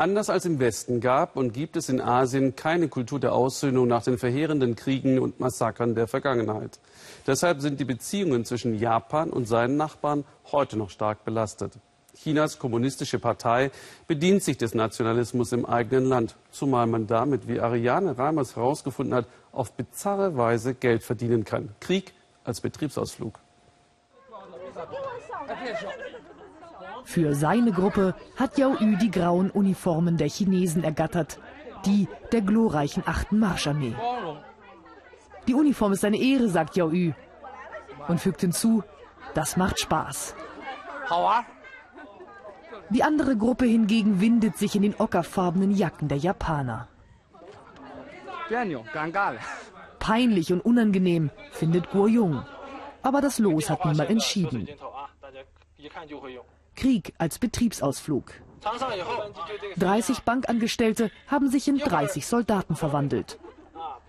Anders als im Westen gab und gibt es in Asien keine Kultur der Aussöhnung nach den verheerenden Kriegen und Massakern der Vergangenheit. Deshalb sind die Beziehungen zwischen Japan und seinen Nachbarn heute noch stark belastet. Chinas kommunistische Partei bedient sich des Nationalismus im eigenen Land, zumal man damit, wie Ariane Reimers herausgefunden hat, auf bizarre Weise Geld verdienen kann. Krieg als Betriebsausflug. Für seine Gruppe hat Yao Yu die grauen Uniformen der Chinesen ergattert, die der glorreichen 8. Marscharmee. Die Uniform ist eine Ehre, sagt Yao Yu und fügt hinzu, das macht Spaß. Die andere Gruppe hingegen windet sich in den ockerfarbenen Jacken der Japaner. Peinlich und unangenehm findet Guo Jung. Aber das Los hat niemand entschieden. Krieg als Betriebsausflug. 30 Bankangestellte haben sich in 30 Soldaten verwandelt.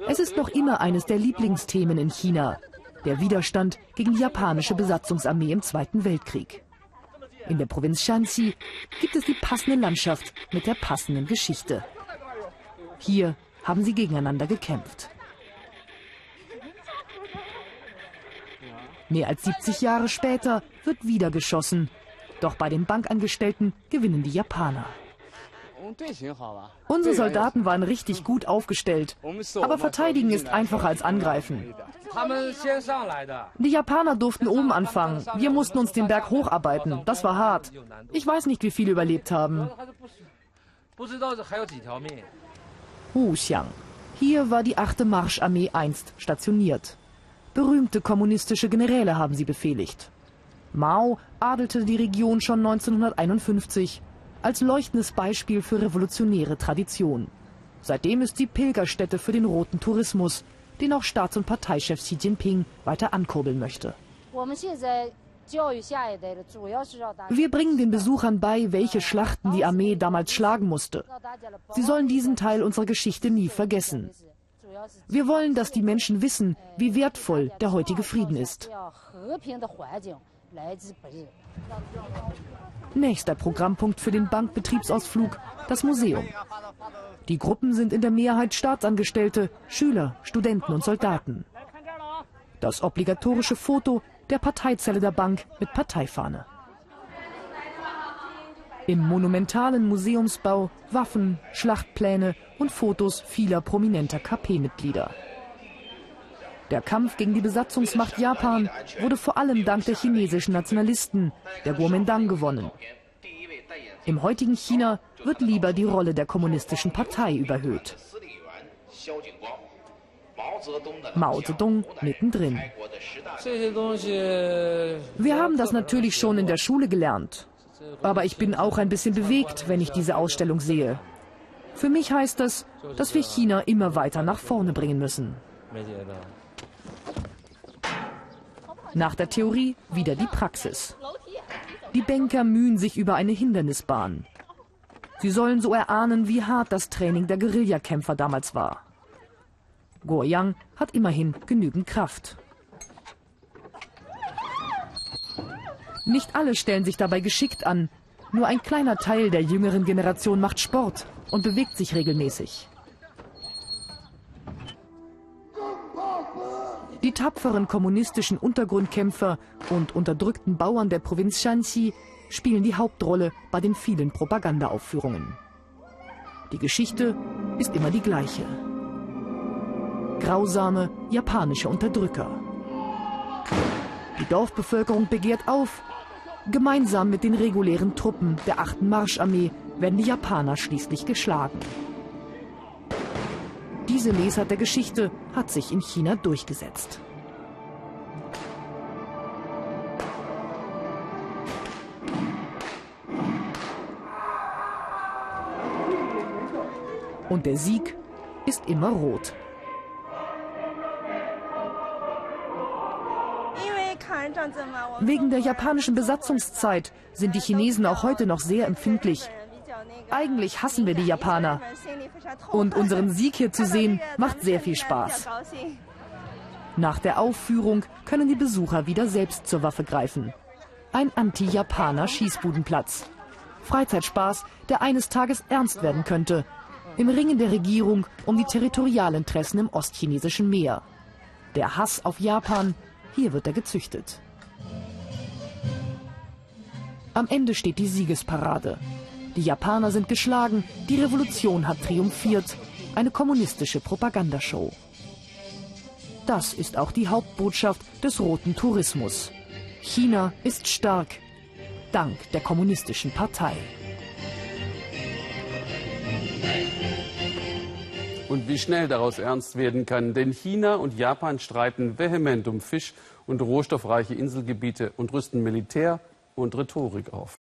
Es ist noch immer eines der Lieblingsthemen in China, der Widerstand gegen die japanische Besatzungsarmee im Zweiten Weltkrieg. In der Provinz Shanxi gibt es die passende Landschaft mit der passenden Geschichte. Hier haben sie gegeneinander gekämpft. Mehr als 70 Jahre später wird wieder geschossen. Doch bei den Bankangestellten gewinnen die Japaner. Unsere Soldaten waren richtig gut aufgestellt. Aber verteidigen ist einfacher als angreifen. Die Japaner durften oben anfangen. Wir mussten uns den Berg hocharbeiten. Das war hart. Ich weiß nicht, wie viele überlebt haben. Wuxiang. Hier war die 8. Marscharmee einst stationiert. Berühmte kommunistische Generäle haben sie befehligt. Mao adelte die Region schon 1951 als leuchtendes Beispiel für revolutionäre Tradition. Seitdem ist sie Pilgerstätte für den roten Tourismus, den auch Staats- und Parteichef Xi Jinping weiter ankurbeln möchte. Wir bringen den Besuchern bei, welche Schlachten die Armee damals schlagen musste. Sie sollen diesen Teil unserer Geschichte nie vergessen. Wir wollen, dass die Menschen wissen, wie wertvoll der heutige Frieden ist. Nächster Programmpunkt für den Bankbetriebsausflug, das Museum. Die Gruppen sind in der Mehrheit Staatsangestellte, Schüler, Studenten und Soldaten. Das obligatorische Foto der Parteizelle der Bank mit Parteifahne. Im monumentalen Museumsbau Waffen, Schlachtpläne und Fotos vieler prominenter KP-Mitglieder. Der Kampf gegen die Besatzungsmacht Japan wurde vor allem dank der chinesischen Nationalisten, der Kuomintang, gewonnen. Im heutigen China wird lieber die Rolle der kommunistischen Partei überhöht. Mao Zedong mittendrin. Wir haben das natürlich schon in der Schule gelernt. Aber ich bin auch ein bisschen bewegt, wenn ich diese Ausstellung sehe. Für mich heißt das, dass wir China immer weiter nach vorne bringen müssen. Nach der Theorie wieder die Praxis. Die Banker mühen sich über eine Hindernisbahn. Sie sollen so erahnen, wie hart das Training der Guerillakämpfer damals war. Guoyang hat immerhin genügend Kraft. Nicht alle stellen sich dabei geschickt an. Nur ein kleiner Teil der jüngeren Generation macht Sport und bewegt sich regelmäßig. Die tapferen kommunistischen Untergrundkämpfer und unterdrückten Bauern der Provinz Shanxi spielen die Hauptrolle bei den vielen Propagandaaufführungen. Die Geschichte ist immer die gleiche. Grausame japanische Unterdrücker. Die Dorfbevölkerung begehrt auf. Gemeinsam mit den regulären Truppen der 8. Marscharmee werden die Japaner schließlich geschlagen. Diese Lesart der Geschichte hat sich in China durchgesetzt. Und der Sieg ist immer rot. Wegen der japanischen Besatzungszeit sind die Chinesen auch heute noch sehr empfindlich eigentlich hassen wir die Japaner. Und unseren Sieg hier zu sehen, macht sehr viel Spaß. Nach der Aufführung können die Besucher wieder selbst zur Waffe greifen. Ein Anti-Japaner Schießbudenplatz. Freizeitspaß, der eines Tages ernst werden könnte. Im Ringen der Regierung um die Territorialinteressen im ostchinesischen Meer. Der Hass auf Japan, hier wird er gezüchtet. Am Ende steht die Siegesparade. Die Japaner sind geschlagen, die Revolution hat triumphiert. Eine kommunistische Propagandashow. Das ist auch die Hauptbotschaft des roten Tourismus. China ist stark, dank der kommunistischen Partei. Und wie schnell daraus ernst werden kann, denn China und Japan streiten vehement um Fisch und rohstoffreiche Inselgebiete und rüsten Militär und Rhetorik auf.